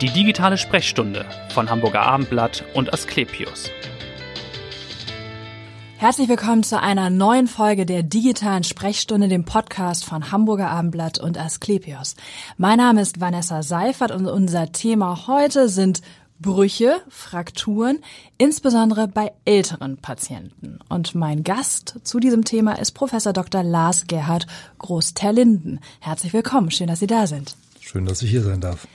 Die digitale Sprechstunde von Hamburger Abendblatt und Asklepios. Herzlich willkommen zu einer neuen Folge der digitalen Sprechstunde, dem Podcast von Hamburger Abendblatt und Asklepios. Mein Name ist Vanessa Seifert und unser Thema heute sind Brüche, Frakturen, insbesondere bei älteren Patienten. Und mein Gast zu diesem Thema ist Professor Dr. Lars Gerhard Groß-Terlinden. Herzlich willkommen, schön, dass Sie da sind. Schön, dass ich hier sein darf.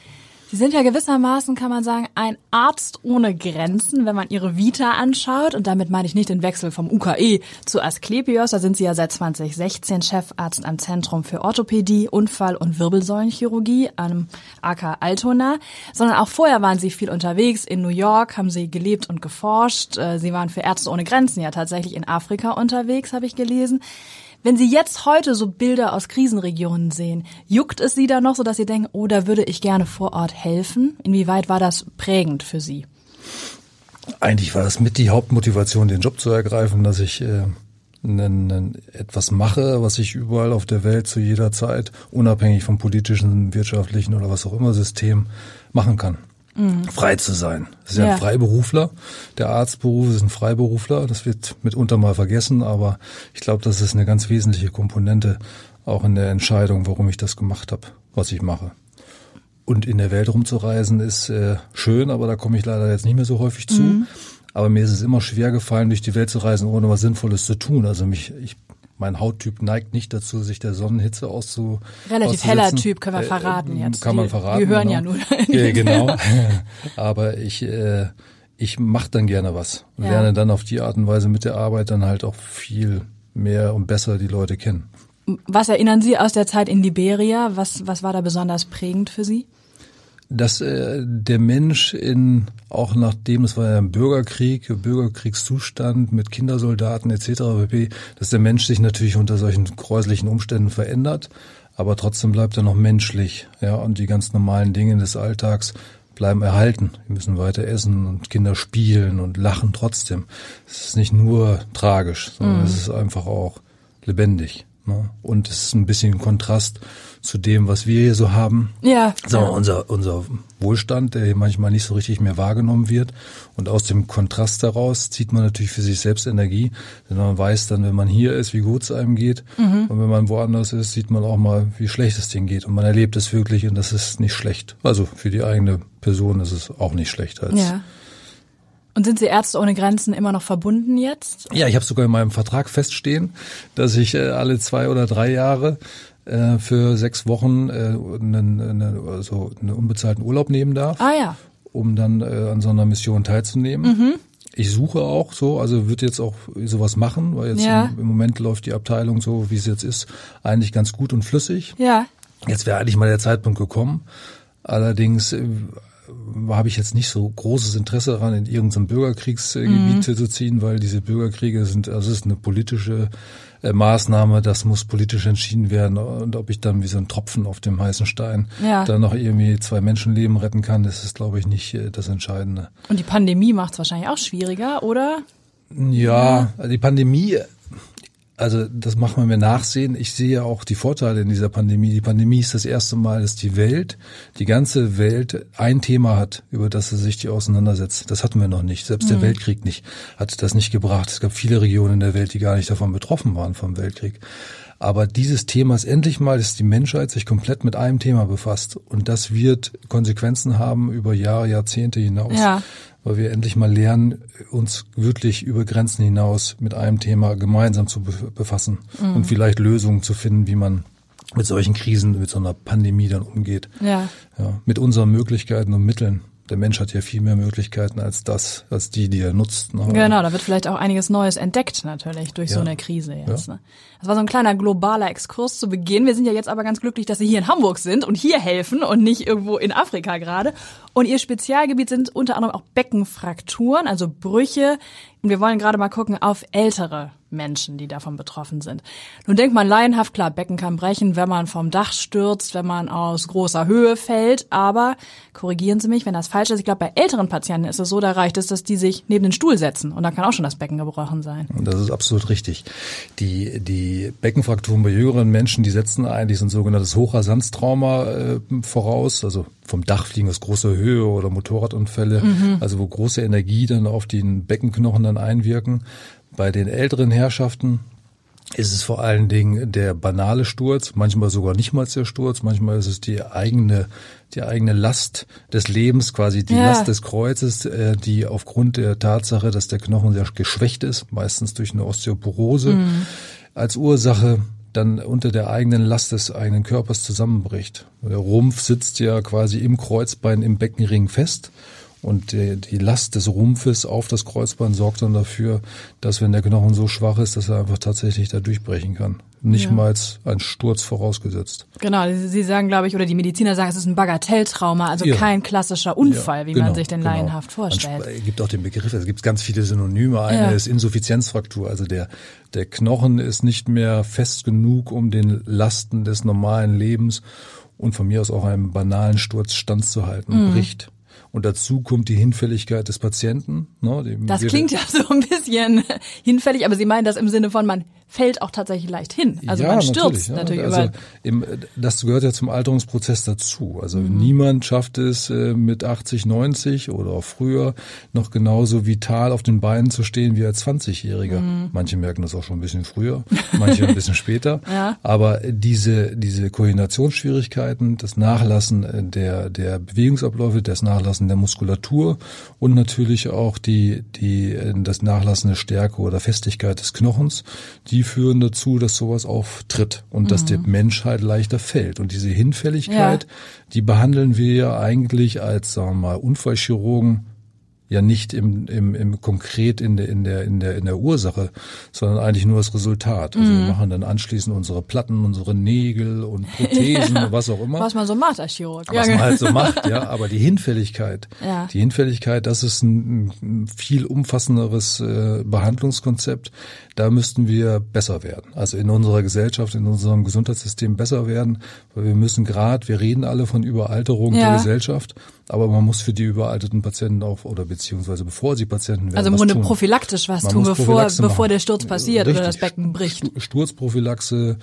Sie sind ja gewissermaßen, kann man sagen, ein Arzt ohne Grenzen, wenn man Ihre Vita anschaut. Und damit meine ich nicht den Wechsel vom UKE zu Asklepios. Da sind Sie ja seit 2016 Chefarzt am Zentrum für Orthopädie, Unfall- und Wirbelsäulenchirurgie am AK Altona. Sondern auch vorher waren Sie viel unterwegs. In New York haben Sie gelebt und geforscht. Äh, Sie waren für Ärzte ohne Grenzen ja tatsächlich in Afrika unterwegs, habe ich gelesen. Wenn Sie jetzt heute so Bilder aus Krisenregionen sehen, juckt es Sie da noch so, dass Sie denken, oh, da würde ich gerne vor Ort helfen? Inwieweit war das prägend für Sie? Eigentlich war das mit die Hauptmotivation, den Job zu ergreifen, dass ich äh, etwas mache, was ich überall auf der Welt zu jeder Zeit, unabhängig vom politischen, wirtschaftlichen oder was auch immer System, machen kann mhm. frei zu sein. Das ist ja, ja, ein Freiberufler. Der Arztberuf ist ein Freiberufler. Das wird mitunter mal vergessen, aber ich glaube, das ist eine ganz wesentliche Komponente auch in der Entscheidung, warum ich das gemacht habe, was ich mache. Und in der Welt rumzureisen ist äh, schön, aber da komme ich leider jetzt nicht mehr so häufig zu. Mhm. Aber mir ist es immer schwer gefallen, durch die Welt zu reisen, ohne was Sinnvolles zu tun. Also mich, ich mein Hauttyp neigt nicht dazu, sich der Sonnenhitze auszu. Relativ heller Typ, können wir äh, verraten äh, jetzt. Kann man verraten. Wir hören genau. ja nur. ja, genau. Aber ich, äh, ich mache dann gerne was und ja. lerne dann auf die Art und Weise mit der Arbeit dann halt auch viel mehr und besser die Leute kennen. Was erinnern Sie aus der Zeit in Liberia? Was, was war da besonders prägend für Sie? Dass äh, der Mensch in auch nachdem es war ja ein Bürgerkrieg, Bürgerkriegszustand mit Kindersoldaten etc. pp, dass der Mensch sich natürlich unter solchen gräuslichen Umständen verändert, aber trotzdem bleibt er noch menschlich, ja und die ganz normalen Dinge des Alltags bleiben erhalten. Wir müssen weiter essen und Kinder spielen und lachen trotzdem. Es ist nicht nur tragisch, sondern mm. es ist einfach auch lebendig. Ne? Und es ist ein bisschen Kontrast zu dem, was wir hier so haben. Ja. Sagen wir, unser, unser Wohlstand, der hier manchmal nicht so richtig mehr wahrgenommen wird. Und aus dem Kontrast daraus zieht man natürlich für sich selbst Energie. Denn man weiß dann, wenn man hier ist, wie gut es einem geht. Mhm. Und wenn man woanders ist, sieht man auch mal, wie schlecht es denen geht. Und man erlebt es wirklich und das ist nicht schlecht. Also für die eigene Person ist es auch nicht schlecht als ja. Und sind Sie Ärzte ohne Grenzen immer noch verbunden jetzt? Ja, ich habe sogar in meinem Vertrag feststehen, dass ich äh, alle zwei oder drei Jahre äh, für sechs Wochen äh, einen, einen, also einen unbezahlten Urlaub nehmen darf. Ah ja. Um dann äh, an so einer Mission teilzunehmen. Mhm. Ich suche auch so, also wird jetzt auch sowas machen, weil jetzt ja. im, im, Moment läuft die Abteilung so, wie es jetzt ist, eigentlich ganz gut und flüssig. Ja. Jetzt wäre eigentlich mal der Zeitpunkt gekommen. Allerdings äh, habe ich jetzt nicht so großes Interesse daran, in irgendein Bürgerkriegsgebiet mhm. zu ziehen, weil diese Bürgerkriege sind, also es ist eine politische äh, Maßnahme, das muss politisch entschieden werden. Und ob ich dann wie so ein Tropfen auf dem heißen Stein ja. dann noch irgendwie zwei Menschenleben retten kann, das ist, glaube ich, nicht äh, das Entscheidende. Und die Pandemie macht es wahrscheinlich auch schwieriger, oder? Ja, die Pandemie also das macht man mir nachsehen. Ich sehe auch die Vorteile in dieser Pandemie. Die Pandemie ist das erste Mal, dass die Welt, die ganze Welt ein Thema hat, über das sie sich die auseinandersetzt. Das hatten wir noch nicht. Selbst mhm. der Weltkrieg nicht, hat das nicht gebracht. Es gab viele Regionen in der Welt, die gar nicht davon betroffen waren vom Weltkrieg. Aber dieses Thema ist endlich mal, dass die Menschheit sich komplett mit einem Thema befasst. Und das wird Konsequenzen haben über Jahre, Jahrzehnte hinaus. Ja weil wir endlich mal lernen, uns wirklich über Grenzen hinaus mit einem Thema gemeinsam zu befassen mhm. und vielleicht Lösungen zu finden, wie man mit solchen Krisen, mit so einer Pandemie dann umgeht. Ja. ja mit unseren Möglichkeiten und Mitteln der Mensch hat ja viel mehr Möglichkeiten als das, als die, die er nutzt. Ne? Genau, da wird vielleicht auch einiges Neues entdeckt natürlich durch ja. so eine Krise jetzt. Ja. Ne? Das war so ein kleiner globaler Exkurs zu Beginn. Wir sind ja jetzt aber ganz glücklich, dass Sie hier in Hamburg sind und hier helfen und nicht irgendwo in Afrika gerade. Und Ihr Spezialgebiet sind unter anderem auch Beckenfrakturen, also Brüche. Und wir wollen gerade mal gucken auf ältere Menschen, die davon betroffen sind. Nun denkt man laienhaft, klar, Becken kann brechen, wenn man vom Dach stürzt, wenn man aus großer Höhe fällt, aber korrigieren Sie mich, wenn das falsch ist. Ich glaube, bei älteren Patienten ist es so, da reicht es, dass die sich neben den Stuhl setzen und dann kann auch schon das Becken gebrochen sein. Das ist absolut richtig. Die, die Beckenfrakturen bei jüngeren Menschen, die setzen eigentlich so ein sogenanntes Hochrasanztrauma äh, voraus, also vom Dach fliegen aus großer Höhe oder Motorradunfälle, mhm. also wo große Energie dann auf den Beckenknochen dann einwirken. Bei den älteren Herrschaften ist es vor allen Dingen der banale Sturz, manchmal sogar nicht mal der Sturz, manchmal ist es die eigene, die eigene Last des Lebens, quasi die ja. Last des Kreuzes, äh, die aufgrund der Tatsache, dass der Knochen sehr geschwächt ist, meistens durch eine Osteoporose, mhm. als Ursache dann unter der eigenen Last des eigenen Körpers zusammenbricht. Der Rumpf sitzt ja quasi im Kreuzbein im Beckenring fest und die, die Last des Rumpfes auf das Kreuzbein sorgt dann dafür, dass wenn der Knochen so schwach ist, dass er einfach tatsächlich da durchbrechen kann. Nicht ja. mal ein Sturz vorausgesetzt. Genau, Sie sagen, glaube ich, oder die Mediziner sagen, es ist ein Bagatelltrauma, also ja. kein klassischer Unfall, ja, wie genau, man sich den genau. laienhaft vorstellt. Es gibt auch den Begriff, es gibt ganz viele Synonyme. Eine ist Insuffizienzfraktur, also der, der Knochen ist nicht mehr fest genug, um den Lasten des normalen Lebens und von mir aus auch einem banalen Sturz standzuhalten, mhm. bricht. Und dazu kommt die Hinfälligkeit des Patienten. Ne, das klingt ja so ein bisschen hinfällig, aber Sie meinen das im Sinne von, man fällt auch tatsächlich leicht hin. Also ja, man stürzt natürlich, ja. natürlich also im, Das gehört ja zum Alterungsprozess dazu. Also mhm. niemand schafft es äh, mit 80, 90 oder auch früher noch genauso vital auf den Beinen zu stehen wie als 20-Jähriger. Mhm. Manche merken das auch schon ein bisschen früher, manche ein bisschen später. Ja. Aber diese, diese Koordinationsschwierigkeiten, das Nachlassen äh, der, der Bewegungsabläufe, das Nachlassen der Muskulatur und natürlich auch die, die, äh, das Nachlassen der Stärke oder Festigkeit des Knochens, die die führen dazu, dass sowas auftritt und mhm. dass der mhm. Mensch halt leichter fällt. Und diese Hinfälligkeit, ja. die behandeln wir ja eigentlich als, sagen wir mal, Unfallchirurgen ja nicht im, im, im konkret in der, in der, in der, in der Ursache, sondern eigentlich nur das Resultat. Also mhm. wir machen dann anschließend unsere Platten, unsere Nägel und Prothesen, ja. was auch immer. Was man so macht als Chirurg. Was man halt so macht, ja. Aber die Hinfälligkeit, ja. die Hinfälligkeit, das ist ein, ein viel umfassenderes äh, Behandlungskonzept. Da müssten wir besser werden. Also in unserer Gesellschaft, in unserem Gesundheitssystem besser werden, weil wir müssen gerade, wir reden alle von Überalterung ja. der Gesellschaft, aber man muss für die überalterten Patienten auch oder beziehungsweise bevor sie Patienten werden. Also im Grunde prophylaktisch was man tun, bevor, bevor der Sturz passiert Richtig. oder das Becken bricht. Sturzprophylaxe,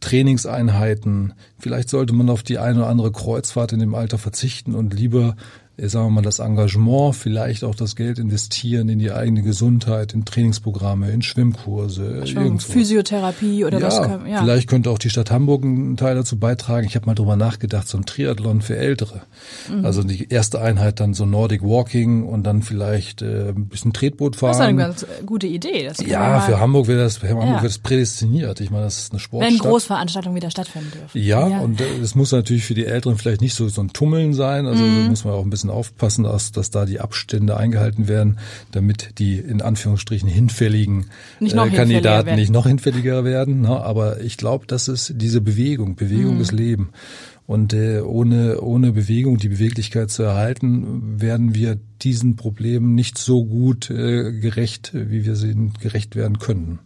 Trainingseinheiten. Vielleicht sollte man auf die eine oder andere Kreuzfahrt in dem Alter verzichten und lieber sagen wir mal, das Engagement, vielleicht auch das Geld investieren in die eigene Gesundheit, in Trainingsprogramme, in Schwimmkurse, irgendwas. Physiotherapie oder ja, was? Kann, ja, vielleicht könnte auch die Stadt Hamburg einen Teil dazu beitragen. Ich habe mal drüber nachgedacht, so ein Triathlon für Ältere. Mhm. Also die erste Einheit dann so Nordic Walking und dann vielleicht äh, ein bisschen Tretboot fahren. Das ist eine ganz gute Idee. ja, für Hamburg wäre das, für Hamburg ja. wäre das prädestiniert. Ich meine, das ist eine Sportstadt. Wenn Großveranstaltungen wieder stattfinden dürfen. Ja, ja. und es muss natürlich für die Älteren vielleicht nicht so, so ein Tummeln sein. Also mhm. muss man auch ein bisschen aufpassen, dass, dass da die Abstände eingehalten werden, damit die in Anführungsstrichen hinfälligen äh, Kandidaten nicht noch hinfälliger werden. Ne? Aber ich glaube, das ist diese Bewegung. Bewegung mhm. ist Leben. Und äh, ohne, ohne Bewegung, die Beweglichkeit zu erhalten, werden wir diesen Problemen nicht so gut äh, gerecht, wie wir sie gerecht werden können.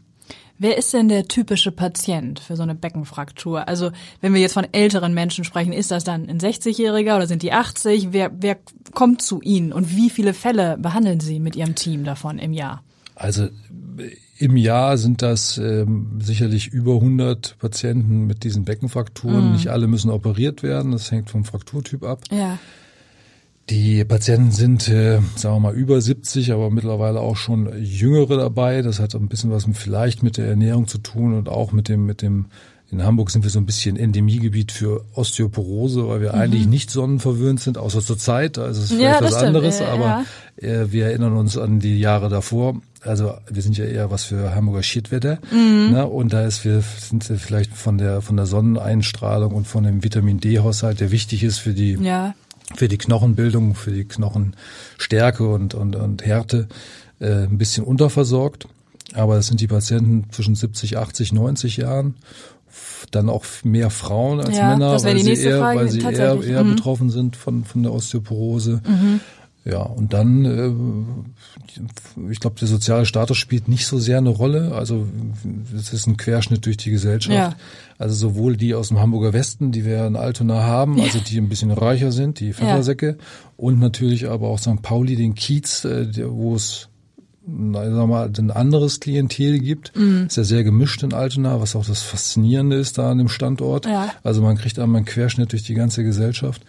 Wer ist denn der typische Patient für so eine Beckenfraktur? Also wenn wir jetzt von älteren Menschen sprechen, ist das dann ein 60-Jähriger oder sind die 80? Wer, wer kommt zu Ihnen und wie viele Fälle behandeln Sie mit Ihrem Team davon im Jahr? Also im Jahr sind das ähm, sicherlich über 100 Patienten mit diesen Beckenfrakturen. Mm. Nicht alle müssen operiert werden, das hängt vom Frakturtyp ab. Ja. Die Patienten sind, äh, sagen wir mal, über 70, aber mittlerweile auch schon jüngere dabei. Das hat ein bisschen was vielleicht mit der Ernährung zu tun und auch mit dem, mit dem, in Hamburg sind wir so ein bisschen Endemiegebiet für Osteoporose, weil wir mhm. eigentlich nicht sonnenverwöhnt sind, außer zur Zeit. Also es ist vielleicht ja, was anderes, ja, aber ja. Äh, wir erinnern uns an die Jahre davor. Also wir sind ja eher was für Hamburger Shitwetter. Mhm. Ne? Und da ist wir sind wir vielleicht von der von der Sonneneinstrahlung und von dem Vitamin D-Haushalt, der wichtig ist für die ja für die Knochenbildung, für die Knochenstärke und, und, und Härte äh, ein bisschen unterversorgt. Aber es sind die Patienten zwischen 70, 80, 90 Jahren. Dann auch mehr Frauen als ja, Männer, weil sie eher, weil sie eher, eher mhm. betroffen sind von, von der Osteoporose. Mhm. Ja, und dann, äh, ich glaube, der soziale Status spielt nicht so sehr eine Rolle. Also es ist ein Querschnitt durch die Gesellschaft. Ja. Also sowohl die aus dem Hamburger Westen, die wir in Altona haben, also die ein bisschen reicher sind, die Pfeffersäcke, ja. und natürlich aber auch St. Pauli, den Kiez, äh, wo es sag mal, ein anderes Klientel gibt. Mhm. Ist ja sehr gemischt in Altona, was auch das Faszinierende ist da an dem Standort. Ja. Also man kriegt einmal einen Querschnitt durch die ganze Gesellschaft.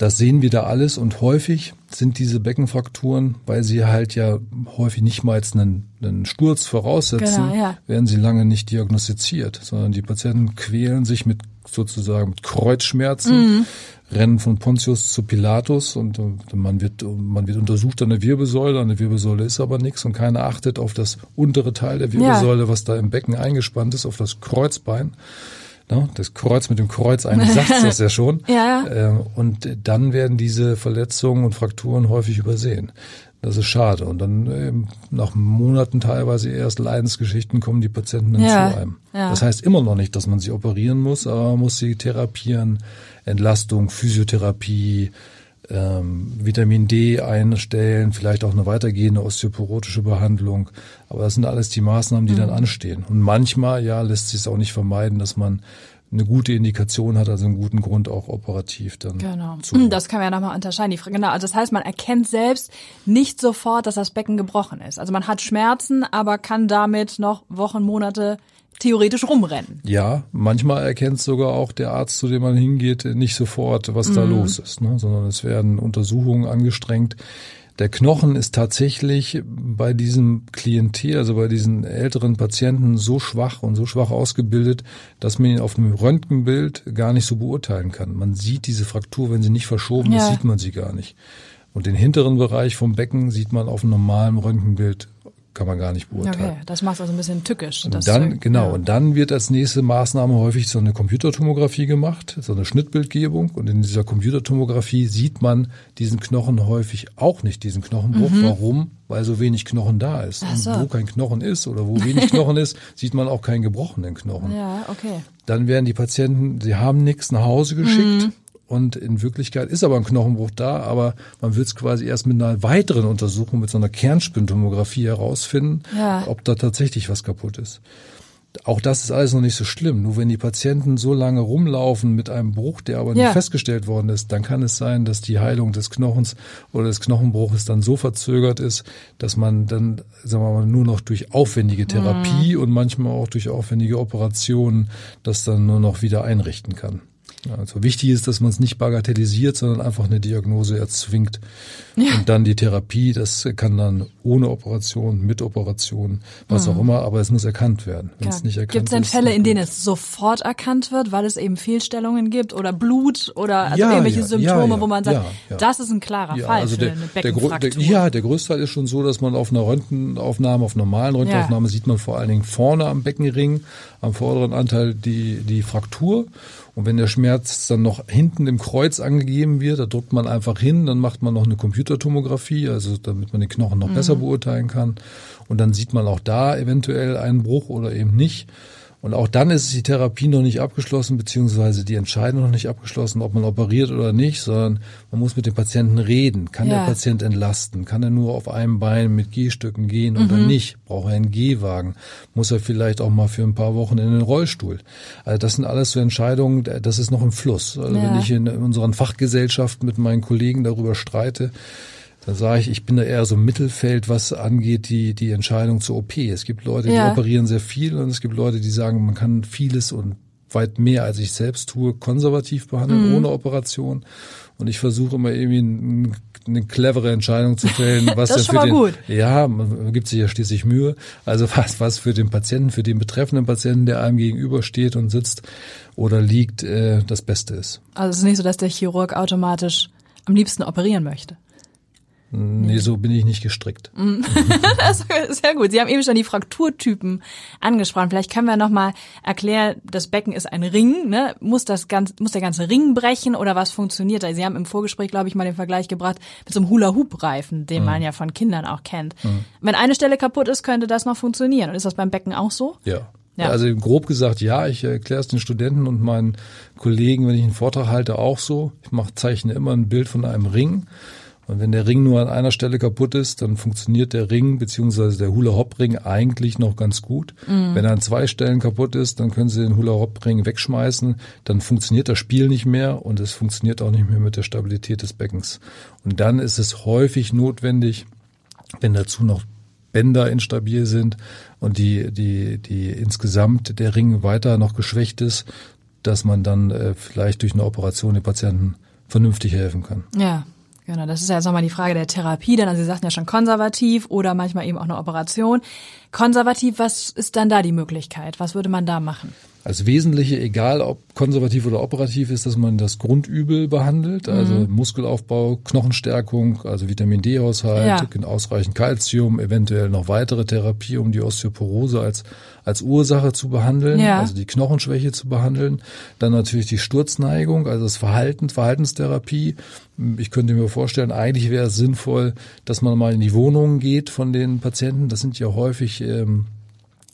Das sehen wir da alles und häufig sind diese Beckenfrakturen, weil sie halt ja häufig nicht mal jetzt einen, einen Sturz voraussetzen, genau, ja. werden sie lange nicht diagnostiziert, sondern die Patienten quälen sich mit sozusagen mit Kreuzschmerzen, mhm. rennen von Pontius zu Pilatus und man wird, man wird untersucht an der Wirbelsäule, an der Wirbelsäule ist aber nichts und keiner achtet auf das untere Teil der Wirbelsäule, ja. was da im Becken eingespannt ist, auf das Kreuzbein. Ne? Das Kreuz mit dem Kreuz, eigentlich sagt es das ja schon. ja. Ähm, und dann werden diese Verletzungen und Frakturen häufig übersehen. Das ist schade. Und dann ähm, nach Monaten teilweise erst Leidensgeschichten kommen die Patienten dann ja, zu einem. Ja. Das heißt immer noch nicht, dass man sie operieren muss, aber man muss sie therapieren, Entlastung, Physiotherapie, ähm, Vitamin D einstellen, vielleicht auch eine weitergehende osteoporotische Behandlung. Aber das sind alles die Maßnahmen, die mhm. dann anstehen. Und manchmal, ja, lässt sich es auch nicht vermeiden, dass man eine gute Indikation hat, also einen guten Grund auch operativ dann. Genau. Zu. Das kann man ja nochmal unterscheiden. Die, genau, also das heißt, man erkennt selbst nicht sofort, dass das Becken gebrochen ist. Also man hat Schmerzen, aber kann damit noch Wochen, Monate theoretisch rumrennen. Ja, manchmal erkennt sogar auch der Arzt, zu dem man hingeht, nicht sofort, was mhm. da los ist, ne? sondern es werden Untersuchungen angestrengt. Der Knochen ist tatsächlich bei diesem Klientel, also bei diesen älteren Patienten so schwach und so schwach ausgebildet, dass man ihn auf einem Röntgenbild gar nicht so beurteilen kann. Man sieht diese Fraktur, wenn sie nicht verschoben ja. ist, sieht man sie gar nicht. Und den hinteren Bereich vom Becken sieht man auf einem normalen Röntgenbild kann man gar nicht beurteilen. Okay, das macht es also ein bisschen tückisch. Und dann, genau, ja. und dann wird als nächste Maßnahme häufig so eine Computertomographie gemacht, so eine Schnittbildgebung. Und in dieser Computertomographie sieht man diesen Knochen häufig auch nicht, diesen Knochenbruch. Mhm. Warum? Weil so wenig Knochen da ist. so. Und wo kein Knochen ist oder wo wenig Knochen ist, sieht man auch keinen gebrochenen Knochen. Ja, okay. Dann werden die Patienten, sie haben nichts nach Hause geschickt. Mhm und in Wirklichkeit ist aber ein Knochenbruch da, aber man will es quasi erst mit einer weiteren Untersuchung, mit so einer Kernspintomographie herausfinden, ja. ob da tatsächlich was kaputt ist. Auch das ist alles noch nicht so schlimm. Nur wenn die Patienten so lange rumlaufen mit einem Bruch, der aber ja. nicht festgestellt worden ist, dann kann es sein, dass die Heilung des Knochens oder des Knochenbruches dann so verzögert ist, dass man dann, sagen wir mal, nur noch durch aufwendige Therapie mhm. und manchmal auch durch aufwendige Operationen das dann nur noch wieder einrichten kann. Also wichtig ist, dass man es nicht bagatellisiert, sondern einfach eine Diagnose erzwingt. Ja. Und dann die Therapie, das kann dann ohne Operation, mit Operation, was mhm. auch immer, aber es muss erkannt werden. Wenn es nicht erkannt Gibt es denn Fälle, in denen es sofort erkannt wird, weil es eben Fehlstellungen gibt oder Blut oder also ja, irgendwelche Symptome, wo man sagt, das ist ein klarer Fall also der, Beckenfraktur? Der, ja, der größte Teil ist schon so, dass man auf einer Röntgenaufnahme, auf normalen Röntgenaufnahme sieht man vor allen Dingen vorne am Beckenring, am vorderen Anteil die, die Fraktur. Und wenn der Schmerz dann noch hinten im Kreuz angegeben wird, da drückt man einfach hin, dann macht man noch eine Computertomographie, also damit man den Knochen noch mhm. besser beurteilen kann. Und dann sieht man auch da eventuell einen Bruch oder eben nicht. Und auch dann ist die Therapie noch nicht abgeschlossen, beziehungsweise die Entscheidung noch nicht abgeschlossen, ob man operiert oder nicht, sondern man muss mit dem Patienten reden. Kann ja. der Patient entlasten? Kann er nur auf einem Bein mit Gehstücken gehen mhm. oder nicht? Braucht er einen Gehwagen? Muss er vielleicht auch mal für ein paar Wochen in den Rollstuhl? Also das sind alles so Entscheidungen, das ist noch im Fluss. Also ja. wenn ich in unseren Fachgesellschaften mit meinen Kollegen darüber streite, da sage ich, ich bin da eher so im Mittelfeld, was angeht die, die Entscheidung zur OP. Es gibt Leute, ja. die operieren sehr viel und es gibt Leute, die sagen, man kann vieles und weit mehr, als ich selbst tue, konservativ behandeln, mhm. ohne Operation. Und ich versuche immer irgendwie eine clevere Entscheidung zu fällen, was das ist für den, gut. ja, man gibt sich ja schließlich Mühe. Also was, was für den Patienten, für den betreffenden Patienten, der einem gegenübersteht und sitzt oder liegt, äh, das Beste ist. Also es ist nicht so, dass der Chirurg automatisch am liebsten operieren möchte. Nee, so bin ich nicht gestrickt. Sehr gut. Sie haben eben schon die Frakturtypen angesprochen. Vielleicht können wir nochmal erklären, das Becken ist ein Ring. Ne? Muss, das ganz, muss der ganze Ring brechen oder was funktioniert da? Sie haben im Vorgespräch, glaube ich, mal den Vergleich gebracht mit so einem Hula-Hoop-Reifen, den mhm. man ja von Kindern auch kennt. Mhm. Wenn eine Stelle kaputt ist, könnte das noch funktionieren. Und ist das beim Becken auch so? Ja. Ja. Also grob gesagt, ja, ich erkläre es den Studenten und meinen Kollegen, wenn ich einen Vortrag halte, auch so. Ich mache, zeichne immer ein Bild von einem Ring Und wenn der Ring nur an einer Stelle kaputt ist, dann funktioniert der Ring beziehungsweise der Hula-Hop-Ring eigentlich noch ganz gut. Mhm. Wenn er an zwei Stellen kaputt ist, dann können Sie den Hula-Hop-Ring wegschmeißen, dann funktioniert das Spiel nicht mehr und es funktioniert auch nicht mehr mit der Stabilität des Beckens. Und dann ist es häufig notwendig, wenn dazu noch Bänder instabil sind und die, die, die insgesamt der Ring weiter noch geschwächt ist, dass man dann äh, vielleicht durch eine Operation den Patienten vernünftig helfen kann. Ja, genau. Das ist ja jetzt nochmal die Frage der Therapie. Denn also Sie sagten ja schon konservativ oder manchmal eben auch eine Operation. Konservativ, was ist dann da die Möglichkeit? Was würde man da machen? Als Wesentliche, egal ob konservativ oder operativ, ist, dass man das Grundübel behandelt, also mhm. Muskelaufbau, Knochenstärkung, also Vitamin D-Haushalt, ja. ausreichend Kalzium, eventuell noch weitere Therapie, um die Osteoporose als, als Ursache zu behandeln, ja. also die Knochenschwäche zu behandeln. Dann natürlich die Sturzneigung, also das Verhalten, Verhaltenstherapie. Ich könnte mir vorstellen, eigentlich wäre es sinnvoll, dass man mal in die Wohnungen geht von den Patienten. Das sind ja häufig ähm,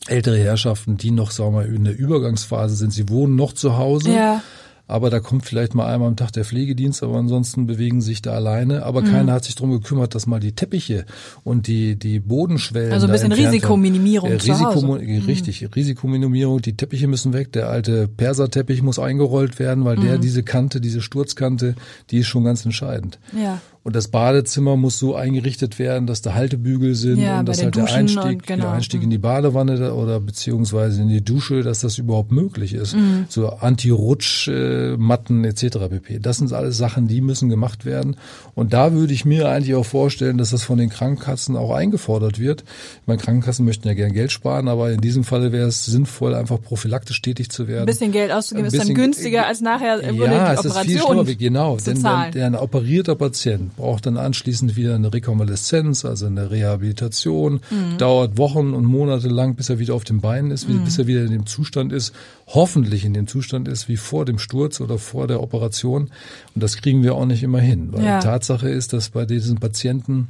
ältere Herrschaften, die noch, sagen wir mal, in der Übergangsphase sind. Sie wohnen noch zu Hause. Ja aber da kommt vielleicht mal einmal am Tag der Pflegedienst, aber ansonsten bewegen sich da alleine. Aber mhm. keiner hat sich darum gekümmert, dass mal die Teppiche und die, die Bodenschwellen. Also ein bisschen Risikominimierung. Äh, Risiko, mhm. Richtig, mhm. Risikominimierung. Die Teppiche müssen weg. Der alte Perserteppich muss eingerollt werden, weil mhm. der diese Kante, diese Sturzkante, die ist schon ganz entscheidend. Ja. Und das Badezimmer muss so eingerichtet werden, dass da Haltebügel sind ja, und dass halt der Einstieg, genau. der Einstieg in die Badewanne oder beziehungsweise in die Dusche, dass das überhaupt möglich ist. Mhm. So Anti-Rutsch-Matten etc. pp. Das sind alles Sachen, die müssen gemacht werden. Und da würde ich mir eigentlich auch vorstellen, dass das von den Krankenkassen auch eingefordert wird. Ich meine, Krankenkassen möchten ja gern Geld sparen, aber in diesem Falle wäre es sinnvoll, einfach prophylaktisch tätig zu werden. Ein bisschen Geld auszugeben ist dann günstiger als nachher ja, die Operation es ist viel schlimmer, genau. Denn, denn der ein operierter Patient braucht dann anschließend wieder eine Rekonvaleszenz, also eine Rehabilitation, mhm. dauert Wochen und Monate lang, bis er wieder auf den Beinen ist, mhm. bis er wieder in dem Zustand ist, hoffentlich in dem Zustand ist wie vor dem Sturz oder vor der Operation. Und das kriegen wir auch nicht immer hin, weil ja. Tatsache ist, dass bei diesen Patienten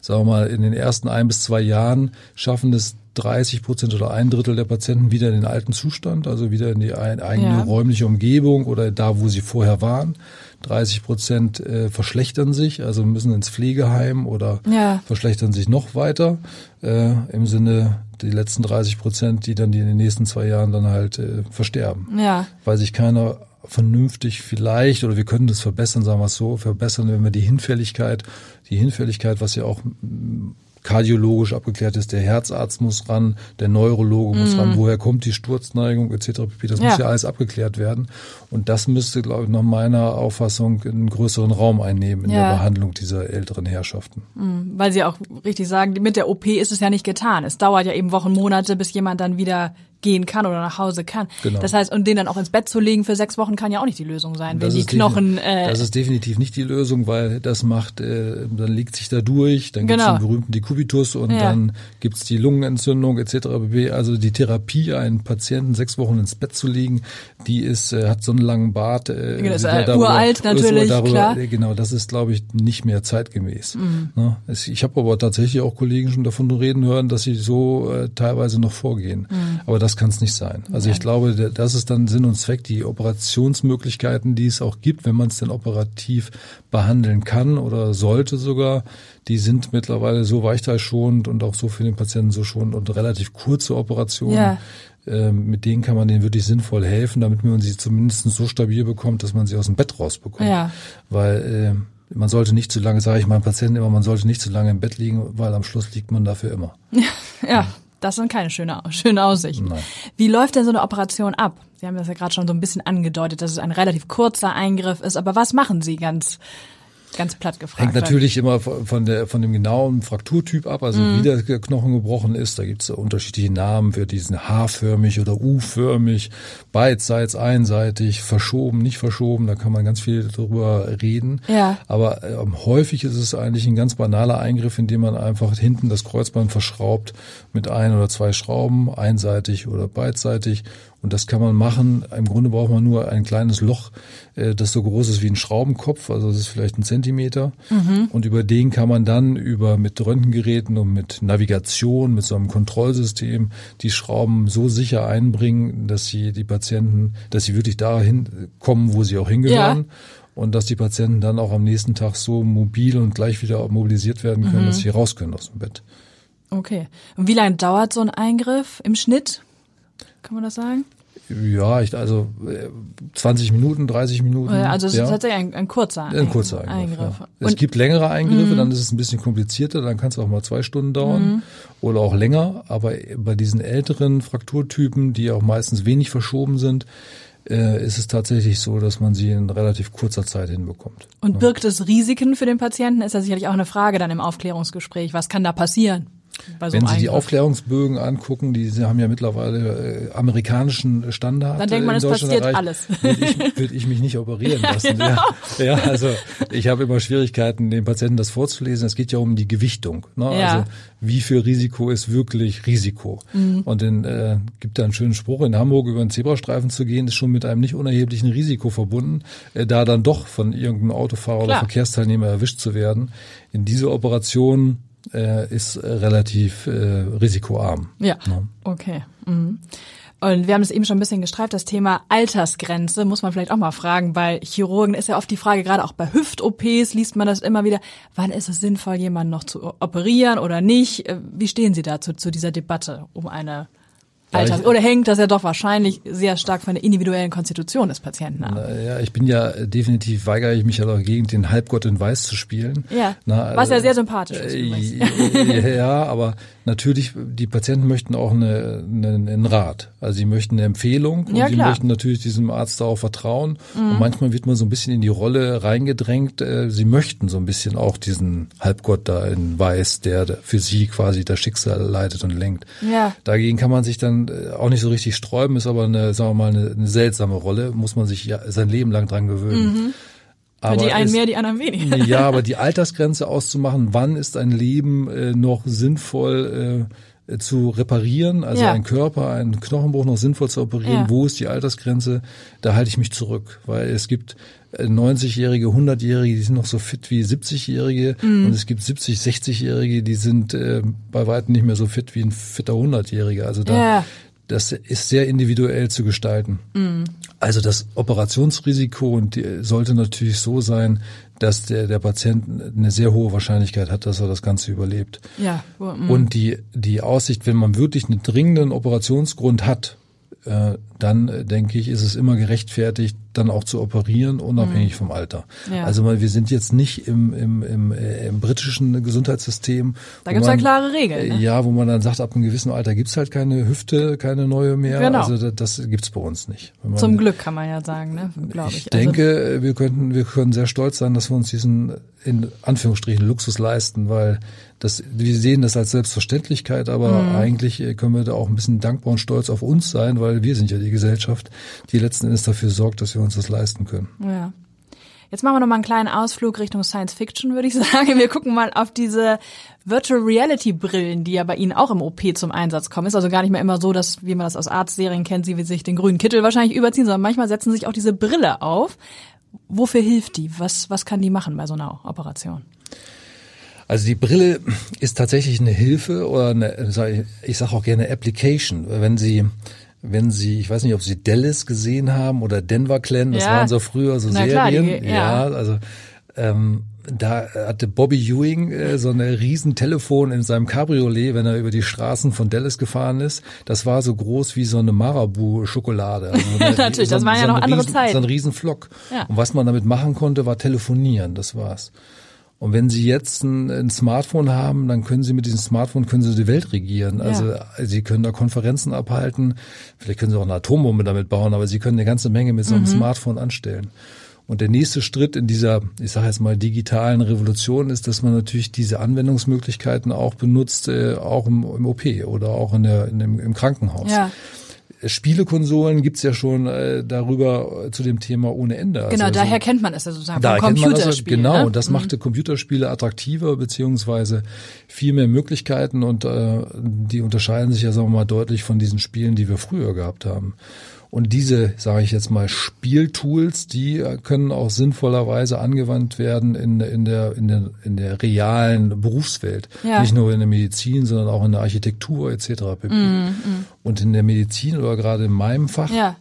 sagen wir mal, in den ersten ein bis zwei Jahren schaffen es 30 Prozent oder ein Drittel der Patienten wieder in den alten Zustand, also wieder in die eigene ja. räumliche Umgebung oder da, wo sie vorher waren. 30 Prozent äh, verschlechtern sich, also müssen ins Pflegeheim oder ja. verschlechtern sich noch weiter. Äh, Im Sinne die letzten 30 Prozent, die dann die in den nächsten zwei Jahren dann halt äh, versterben. Ja. Weil sich keiner vernünftig vielleicht, oder wir können das verbessern, sagen wir es so, verbessern, wenn wir die Hinfälligkeit, die Hinfälligkeit, was ja auch kardiologisch abgeklärt ist, der Herzarzt muss ran, der Neurologe muss mm. ran, woher kommt die Sturzneigung etc. Das ja. muss ja alles abgeklärt werden. Und das müsste, glaube ich, nach meiner Auffassung einen größeren Raum einnehmen in ja. der Behandlung dieser älteren Herrschaften. Mhm. Weil Sie auch richtig sagen, mit der OP ist es ja nicht getan. Es dauert ja eben Wochen, Monate, bis jemand dann wieder gehen kann oder nach Hause kann. Genau. Das heißt, und den dann auch ins Bett zu legen für sechs Wochen kann ja auch nicht die Lösung sein, wenn die Knochen. Äh, das ist definitiv nicht die Lösung, weil das macht, äh, dann liegt sich da durch, dann genau. gibt's den berühmten Dekubitus und ja. dann gibt's die Lungenentzündung etc. Also die Therapie, einen Patienten sechs Wochen ins Bett zu legen, die ist, äh, hat so einen langen Bart. Äh, genau, das ist darüber, uralt natürlich, darüber, klar. Äh, genau, das ist, glaube ich, nicht mehr zeitgemäß. Mhm. Ne? Ich habe aber tatsächlich auch Kollegen schon davon reden hören, dass sie so äh, teilweise noch vorgehen. Mhm. Aber das kann es nicht sein. Also ich glaube, das ist dann Sinn und Zweck, die Operationsmöglichkeiten, die es auch gibt, wenn man es denn operativ behandeln kann oder sollte sogar, die sind mittlerweile so weichteilschonend und auch so für den Patienten so schonend und relativ kurze Operationen. Ja. Ähm, mit denen kann man denen wirklich sinnvoll helfen, damit man sie zumindest so stabil bekommt, dass man sie aus dem Bett rausbekommt. Ja. Weil äh, man sollte nicht zu lange, sage ich meinen Patienten immer, man sollte nicht zu lange im Bett liegen, weil am Schluss liegt man dafür immer. ja. Das sind keine schöne, schöne Aussichten. Nein. Wie läuft denn so eine Operation ab? Sie haben das ja gerade schon so ein bisschen angedeutet, dass es ein relativ kurzer Eingriff ist, aber was machen Sie ganz Ganz platt gefragt. Hängt natürlich immer von der von dem genauen Frakturtyp ab, also mhm. wie der Knochen gebrochen ist. Da gibt es unterschiedliche Namen für diesen H-förmig oder U-förmig, beidseits, einseitig, verschoben, nicht verschoben. Da kann man ganz viel drüber reden. Ja. Aber ähm, häufig ist es eigentlich ein ganz banaler Eingriff, indem man einfach hinten das Kreuzband verschraubt mit ein oder zwei Schrauben, einseitig oder beidseitig und das kann man machen. Im Grunde braucht man nur ein kleines Loch, äh, das so groß ist wie ein Schraubenkopf, also das ist vielleicht ein Zentimeter. Mhm. Und über den kann man dann über mit Röntgengeräten und mit Navigation, mit so einem Kontrollsystem die Schrauben so sicher einbringen, dass sie die Patienten, dass sie wirklich dahin kommen, wo sie auch hingehören. Ja und dass die Patienten dann auch am nächsten Tag so mobil und gleich wieder mobilisiert werden können, mhm. dass sie raus können aus dem Bett. Okay. Und wie lange dauert so ein Eingriff im Schnitt? Kann man das sagen? Ja, ich, also 20 Minuten, 30 Minuten. Also es ja. ist tatsächlich ein, ein kurzer Eingriff. Ein kurzer Eingriff. Eingriff. Ja. Es gibt längere Eingriffe, mhm. dann ist es ein bisschen komplizierter, dann kann es auch mal zwei Stunden dauern mhm. oder auch länger. Aber bei diesen älteren Frakturtypen, die auch meistens wenig verschoben sind, äh, ist es tatsächlich so, dass man sie in relativ kurzer Zeit hinbekommt. Und birgt es Risiken für den Patienten? Ist ja sicherlich auch eine Frage dann im Aufklärungsgespräch. Was kann da passieren? So Wenn Sie Eingriff. die Aufklärungsbögen angucken, die haben ja mittlerweile äh, amerikanischen Standard. Dann denkt man, es passiert erreicht, alles. Würde ich, ich mich nicht operieren lassen. ja. ja, also ich habe immer Schwierigkeiten, den Patienten das vorzulesen. Es geht ja um die Gewichtung. Ne? Ja. Also wie viel Risiko ist wirklich Risiko? Mhm. Und dann äh, gibt da einen schönen Spruch, in Hamburg über einen Zebrastreifen zu gehen, ist schon mit einem nicht unerheblichen Risiko verbunden, äh, da dann doch von irgendeinem Autofahrer Klar. oder Verkehrsteilnehmer erwischt zu werden. In diese Operation äh, ist relativ äh, risikoarm. Ja, ja. okay. Mhm. Und wir haben es eben schon ein bisschen gestreift, das Thema Altersgrenze muss man vielleicht auch mal fragen. Bei Chirurgen ist ja oft die Frage, gerade auch bei Hüft-OPs liest man das immer wieder, wann ist es sinnvoll, jemanden noch zu operieren oder nicht? Äh, wie stehen Sie dazu, zu dieser Debatte um eine Alters oder hängt das ja doch wahrscheinlich sehr stark von der individuellen Konstitution des Patienten ab. Ja, ich bin ja äh, definitiv weigere ich mich ja dagegen, den Halbgott in Weiß zu spielen. Ja. Na, was ja sehr sympathisch ist. Äh, ja, aber natürlich, die Patienten möchten auch eine, eine, einen Rat. Also sie möchten eine Empfehlung und sie möchten natürlich diesem Arzt auch vertrauen. Mhm. Und manchmal wird man so ein bisschen in die Rolle reingedrängt. Äh, sie möchten so ein bisschen auch diesen Halbgott da in Weiß, der für sie quasi das Schicksal leitet und lenkt. Ja. Dagegen kann man sich dann äh, auch nicht so richtig sträuben, ist aber eine, sagen wir mal, eine, eine seltsame Rolle, muss man sich ja sein Leben lang dran gewöhnen. Mhm. Aber die einen ist, mehr, die anderen weniger. Ja, aber die Altersgrenze auszumachen, wann ist ein Leben äh, noch sinnvoll äh, zu reparieren, also ja. ein Körper, einen Knochenbruch noch sinnvoll zu operieren, ja. wo ist die Altersgrenze, da halte ich mich zurück, weil es gibt 90-Jährige, äh, 100-Jährige, die sind noch so fit wie 70-Jährige mhm. und es gibt 70, 60-Jährige, die sind äh, bei weitem nicht mehr so fit wie ein fitter 100-Jähriger. Also da, ja. Das ist sehr individuell zu gestalten. Mhm. Also das Operationsrisiko und die, sollte natürlich so sein, dass der, der Patient eine sehr hohe Wahrscheinlichkeit hat, dass er das Ganze überlebt. Ja. Mhm. Und die, die Aussicht, wenn man wirklich einen dringenden Operationsgrund hat, äh, dann äh, denke ich, ist es immer gerechtfertigt, dann auch zu operieren, unabhängig mhm. vom Alter. Ja. Also mal, wir sind jetzt nicht im, im, im, äh, im britischen Gesundheitssystem. Da gibt es ja klare Regeln. Ne? Ja, wo man dann sagt, ab einem gewissen Alter gibt's halt keine Hüfte, keine neue mehr. Genau. Also das, das gibt's bei uns nicht. Man, Zum Glück kann man ja sagen, ne? glaube ich. Ich denke, also, wir könnten, wir können sehr stolz sein, dass wir uns diesen in Anführungsstrichen Luxus leisten, weil das, wir sehen das als Selbstverständlichkeit, aber mhm. eigentlich äh, können wir da auch ein bisschen dankbar und stolz auf uns sein, weil wir sind ja die Gesellschaft, die letzten Endes dafür sorgt, dass wir uns das leisten können. Ja. Jetzt machen wir noch mal einen kleinen Ausflug Richtung Science Fiction, würde ich sagen. Wir gucken mal auf diese Virtual Reality Brillen, die ja bei Ihnen auch im OP zum Einsatz kommen. Ist also gar nicht mehr immer so, dass, wie man das aus Arztserien kennt, Sie sich den grünen Kittel wahrscheinlich überziehen, sondern manchmal setzen sich auch diese Brille auf. Wofür hilft die? Was, was kann die machen bei so einer Operation? Also die Brille ist tatsächlich eine Hilfe oder eine, ich sage auch gerne Application. Wenn Sie wenn Sie, ich weiß nicht, ob Sie Dallas gesehen haben oder Denver Clan, das ja. waren so früher so Na Serien. Klar, die, ja. ja, also ähm, da hatte Bobby Ewing äh, so eine riesen Telefon in seinem Cabriolet, wenn er über die Straßen von Dallas gefahren ist. Das war so groß wie so eine Marabu-Schokolade. Also Natürlich, so, das waren ja so noch andere riesen, Zeiten. So ein Riesenflock. Ja. Und was man damit machen konnte, war telefonieren, das war's. Und wenn Sie jetzt ein, ein, Smartphone haben, dann können Sie mit diesem Smartphone können Sie die Welt regieren. Also ja. Sie können da Konferenzen abhalten. Vielleicht können Sie auch eine Atombombe damit bauen, aber Sie können eine ganze Menge mit so einem mhm. Smartphone anstellen. Und der nächste Schritt in dieser, ich sage jetzt mal, digitalen Revolution ist, dass man natürlich diese Anwendungsmöglichkeiten auch benutzt, äh, auch im, im OP oder auch in der, in dem, im Krankenhaus. Ja. Spielekonsolen gibt's ja schon äh, darüber äh, zu dem Thema ohne Ende. Genau, also, daher kennt man es ja sozusagen da vom Computerspiel. Genau, ne? das mhm. machte Computerspiele attraktiver beziehungsweise viel mehr Möglichkeiten und äh, die unterscheiden sich ja sagen wir mal deutlich von diesen Spielen, die wir früher gehabt haben. Und diese, sage ich jetzt mal, Spieltools, die können auch sinnvollerweise angewandt werden in, in, der, in, der, in der realen Berufswelt. Ja. Nicht nur in der Medizin, sondern auch in der Architektur etc. Mm, mm. Und in der Medizin oder gerade in meinem Fach ja.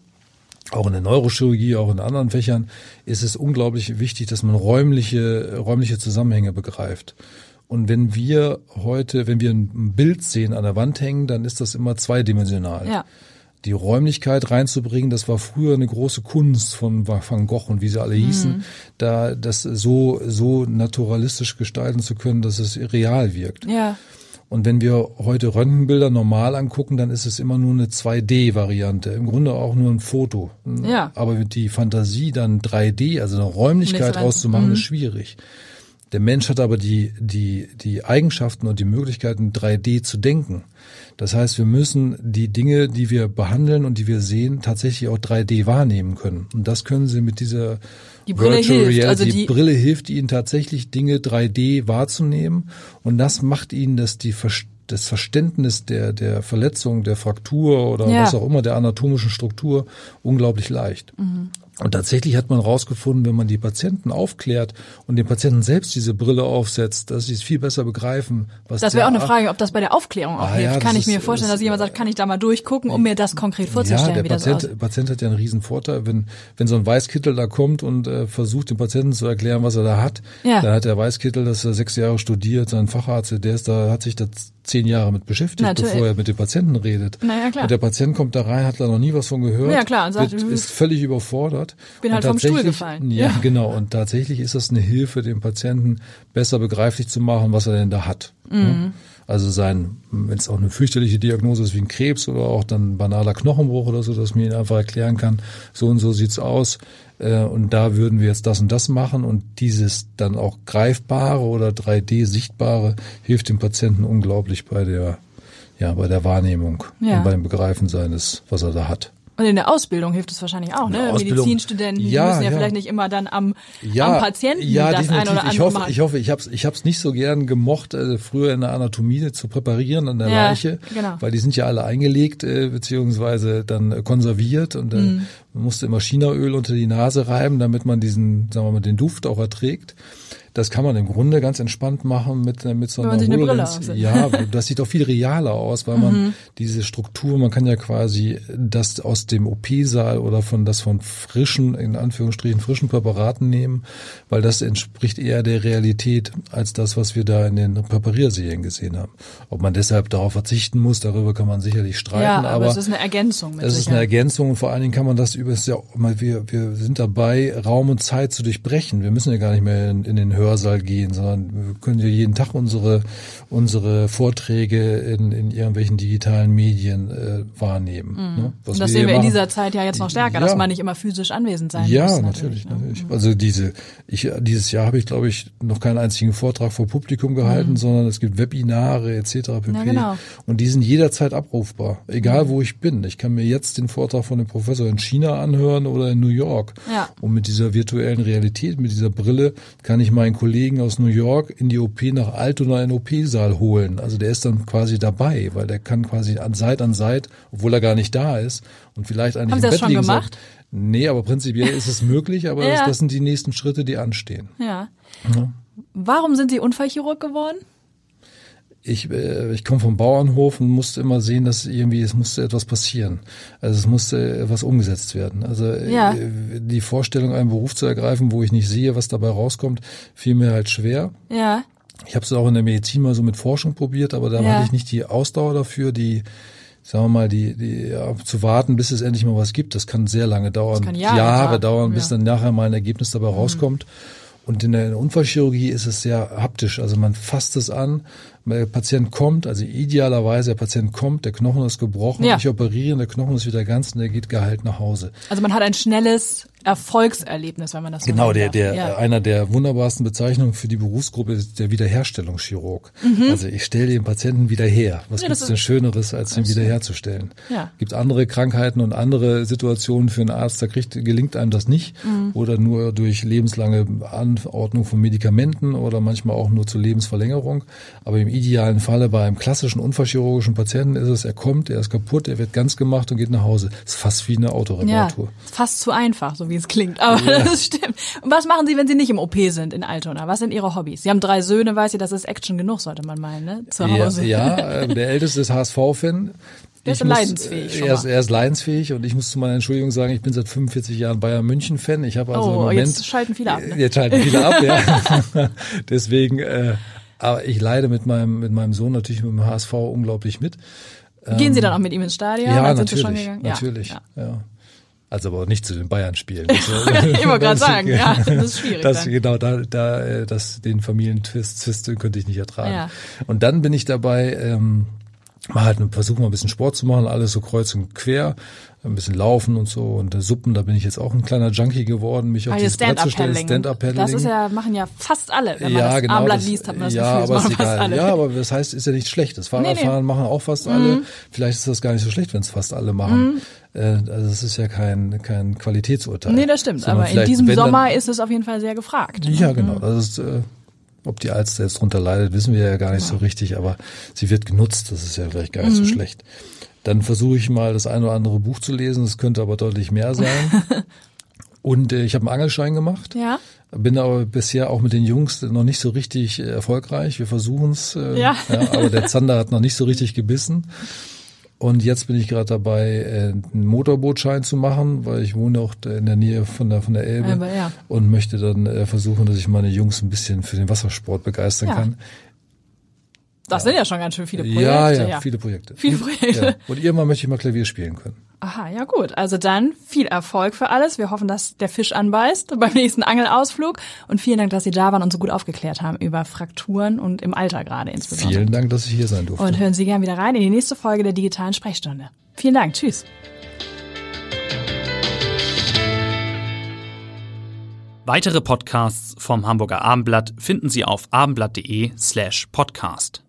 auch in der Neurochirurgie, auch in anderen Fächern, ist es unglaublich wichtig, dass man räumliche, räumliche Zusammenhänge begreift. Und wenn wir heute, wenn wir ein Bild sehen an der Wand hängen, dann ist das immer zweidimensional. Ja. Die Räumlichkeit reinzubringen, das war früher eine große Kunst von Van Gogh und wie sie alle hießen, da das so, so naturalistisch gestalten zu können, dass es real wirkt. Ja. Und wenn wir heute Röntgenbilder normal angucken, dann ist es immer nur eine 2D-Variante. Im Grunde auch nur ein Foto. Ja. Aber die Fantasie dann 3D, also eine Räumlichkeit rauszumachen, Mhm. ist schwierig. Der Mensch hat aber die, die, die Eigenschaften und die Möglichkeiten, 3D zu denken. Das heißt, wir müssen die Dinge, die wir behandeln und die wir sehen, tatsächlich auch 3D wahrnehmen können. Und das können Sie mit dieser Die Brille Virtual hilft, Reality, also die Brille hilft Ihnen tatsächlich Dinge 3D wahrzunehmen. Und das macht Ihnen das, die, Ver- das Verständnis der, der Verletzung, der Fraktur oder Ja. was auch immer, der anatomischen Struktur unglaublich leicht. Mhm. Und tatsächlich hat man herausgefunden, wenn man die Patienten aufklärt und den Patienten selbst diese Brille aufsetzt, dass sie es viel besser begreifen, was Das wäre auch eine Frage, ob das bei der Aufklärung auch Ah, hilft. ja, kann das ich mir ist- vorstellen, das- dass jemand sagt, kann ich da mal durchgucken, um mir das konkret vorzustellen, ja, der wie das Patient, aussieht. Patient hat ja einen riesen Vorteil, wenn, wenn so ein Weißkittel da kommt und äh, versucht dem Patienten zu erklären, was er da hat, Ja. dann hat der Weißkittel, dass er sechs Jahre studiert, sein Facharzt, der ist da, hat sich da zehn Jahre mit beschäftigt, Natürlich. bevor er mit dem Patienten redet. Na ja, klar. Und der Patient kommt da rein, hat da noch nie was von gehört, Ja, klar, und sagt, wird, "Hm, ist völlig überfordert. bin halt vom Stuhl gefallen. Ja, Ja. genau. Und tatsächlich ist das eine Hilfe, dem Patienten besser begreiflich zu machen, was er denn da hat. Mhm. Also sein, wenn es auch eine fürchterliche Diagnose ist wie ein Krebs oder auch dann ein banaler Knochenbruch oder so, dass man ihn einfach erklären kann, so und so sieht's aus. Äh, Und da würden wir jetzt das und das machen und dieses dann auch greifbare oder 3D sichtbare hilft dem Patienten unglaublich bei der, ja, bei der Wahrnehmung Ja. und beim Begreifen seines, was er da hat. Und in der Ausbildung hilft es wahrscheinlich auch, ne? Medizinstudenten, die Ja, müssen ja, ja. vielleicht nicht immer dann am, ja, am Patienten ja, das definitiv. eine oder andere ich hoffe, machen. ich hoffe, ich habe ich hab's nicht so gern gemocht, äh, früher in der Anatomie zu präparieren an der Leiche, genau. weil die sind ja alle eingelegt äh, beziehungsweise dann äh, konserviert und äh, Mhm. Man musste immer Chinaöl unter die Nase reiben, damit man diesen, sagen wir mal, den Duft auch erträgt. Das kann man im Grunde ganz entspannt machen mit, äh, mit so einer eine HoloLens. aufsetzt. Ja, das sieht auch viel realer aus, weil Mhm. man diese Struktur, man kann ja quasi das aus dem OP-Saal oder von das von frischen, in Anführungsstrichen frischen Präparaten nehmen, weil das entspricht eher der Realität als das, was wir da in den Präparierserien gesehen haben. Ob man deshalb darauf verzichten muss, darüber kann man sicherlich streiten, ja, aber, aber es ist eine Ergänzung es ist eine. Ergänzung und vor allen Dingen kann man das über, ist ja, wir, wir sind dabei, Raum und Zeit zu durchbrechen. Wir müssen ja gar nicht mehr in, in den Hörsaal gehen, sondern wir können ja jeden Tag unsere, unsere Vorträge in, in irgendwelchen digitalen Medien äh, wahrnehmen. Ne? Mhm. Und das sehen wir in machen. dieser Zeit ja jetzt noch stärker, Ja. dass man nicht immer physisch anwesend sein Ja, muss. natürlich, ne? natürlich. Also diese, ich, dieses Jahr habe ich, glaube ich, noch keinen einzigen Vortrag vor Publikum gehalten, sondern es gibt Webinare etc. pp. Mhm. Ja, genau. Und die sind jederzeit abrufbar, egal wo ich bin. Ich kann mir jetzt den Vortrag von dem Professor in China anhören oder in New York. Ja. Und mit dieser virtuellen Realität, mit dieser Brille, kann ich meinen Kollegen aus New York in die OP nach Altona in den OP-Saal holen. Also der ist dann quasi dabei, weil der kann quasi an Seit an Seit, obwohl er gar nicht da ist und vielleicht eigentlich Haben im Sie das Bett schon liegen soll. gemacht? Nee, aber prinzipiell ist es möglich, aber Ja. das, das sind die nächsten Schritte, die anstehen. Ja. Warum sind Sie Unfallchirurg geworden? Ich, äh, ich komme vom Bauernhof und musste immer sehen, dass irgendwie es musste etwas passieren. Also es musste etwas umgesetzt werden. Also äh, Ja. die Vorstellung, einen Beruf zu ergreifen, wo ich nicht sehe, was dabei rauskommt, fiel mir halt schwer. Ja. Ich habe es auch in der Medizin mal so mit Forschung probiert, aber da Ja. hatte ich nicht die Ausdauer dafür, die sagen wir mal, die, die ja, zu warten, bis es endlich mal was gibt. Das kann sehr lange dauern, kann Jahre dauern, bis ja. Mhm. dann nachher mal ein Ergebnis dabei rauskommt. Und in der Unfallchirurgie ist es sehr haptisch, also man fasst es an, der Patient kommt, also idealerweise der Patient kommt, der Knochen ist gebrochen, Ja. ich operiere, der Knochen ist wieder ganz und der geht geheilt nach Hause. Also man hat ein schnelles Erfolgserlebnis, wenn man das so Genau, der, nennen der. Ja. einer der wunderbarsten Bezeichnungen für die Berufsgruppe ist der Wiederherstellungschirurg. Also ich stelle den Patienten wieder her. Was Mhm. Ja, gibt's das denn Schöneres, als den wiederherzustellen? Ja. Gibt andere Krankheiten und andere Situationen für einen Arzt, da kriegt, gelingt einem das nicht. Mhm. Oder nur durch lebenslange Anordnung von Medikamenten oder manchmal auch nur zur Lebensverlängerung. Aber im idealen Falle bei einem klassischen unfallchirurgischen Patienten ist es, er kommt, er ist kaputt, er wird ganz gemacht und geht nach Hause. ist fast wie eine Ja, Autoreparatur. ist fast zu einfach, so wie es klingt. Aber das stimmt. Und was machen Sie, wenn Sie nicht im OP sind in Altona? Was sind Ihre Hobbys? Sie haben drei Söhne, weiß ich, das ist Action genug, sollte man meinen, ne? Zu Hause. Ja, ja äh, der älteste ist HSV-Fan. Der ist leidensfähig schon Er ist, er ist leidensfähig und ich muss zu meiner Entschuldigung sagen, ich bin seit 45 Jahren Bayern München Fan. Ich habe also im Oh, Moment jetzt schalten viele ab, ne? Jetzt schalten viele ab, ja. Deswegen, äh, aber ich leide mit meinem mit meinem Sohn natürlich mit dem HSV unglaublich mit. Gehen Sie dann auch mit ihm ins Stadion? Ja, Dann sind Sie natürlich, schon gegangen? Ja, natürlich, Ja. ja. Also aber nicht zu den Bayern-Spielen. ich wollte gerade sagen, ja, das ist schwierig Das, dann. genau, da, da, äh, das, den Familientwist Twist, könnte ich nicht ertragen. Ja. Und dann bin ich dabei, ähm, mal halt versuchen mal ein bisschen Sport zu machen, alles so kreuz und quer, ein bisschen laufen und so und äh, Suppen, da bin ich jetzt auch ein kleiner Junkie geworden, mich auf Ah, dieses Brett zu stellen, Stand-Up-Paddling. Das ist ja, machen ja fast alle. Wenn man ja, das genau. Armblatt das- liest, hat man das ja, Gefühl, aber das egal. alle. Ja, aber das heißt, ist ja nicht schlecht. Das Fahrradfahren machen auch fast alle. Vielleicht ist das gar nicht so schlecht, wenn es fast alle machen. Äh, also es ist ja kein, kein Qualitätsurteil. Nee, das stimmt. Aber in diesem wenn dann- Sommer ist es auf jeden Fall sehr gefragt. Ja, genau. Das ist, äh, ob die Alster jetzt drunter leidet, wissen wir ja gar nicht so richtig, aber sie wird genutzt. Das ist ja vielleicht gar nicht so schlecht. Dann versuche ich mal das ein oder andere Buch zu lesen. Das könnte aber deutlich mehr sein. Und äh, ich habe einen Angelschein gemacht. Ja. Bin aber bisher auch mit den Jungs noch nicht so richtig äh, erfolgreich. Wir versuchen es, äh, Ja. aber der Zander hat noch nicht so richtig gebissen. Und jetzt bin ich gerade dabei, äh, einen Motorbootschein zu machen, weil ich wohne auch in der Nähe von der von der Elbe Elbe, ja. und möchte dann äh, versuchen, dass ich meine Jungs ein bisschen für den Wassersport begeistern Ja. kann. Das sind ja schon ganz schön viele Projekte. ja, ja, viele Projekte. Viele Projekte. Ja. Und irgendwann möchte ich mal Klavier spielen können. Aha, ja gut. Also dann viel Erfolg für alles. Wir hoffen, dass der Fisch anbeißt beim nächsten Angelausflug. Und vielen Dank, dass Sie da waren und so gut aufgeklärt haben über Frakturen und im Alter gerade insbesondere. Vielen Dank, dass ich hier sein durfte. Und hören Sie gern wieder rein in die nächste Folge der digitalen Sprechstunde. Vielen Dank. Tschüss. Weitere Podcasts vom Hamburger Abendblatt finden Sie auf abendblatt.de slash podcast.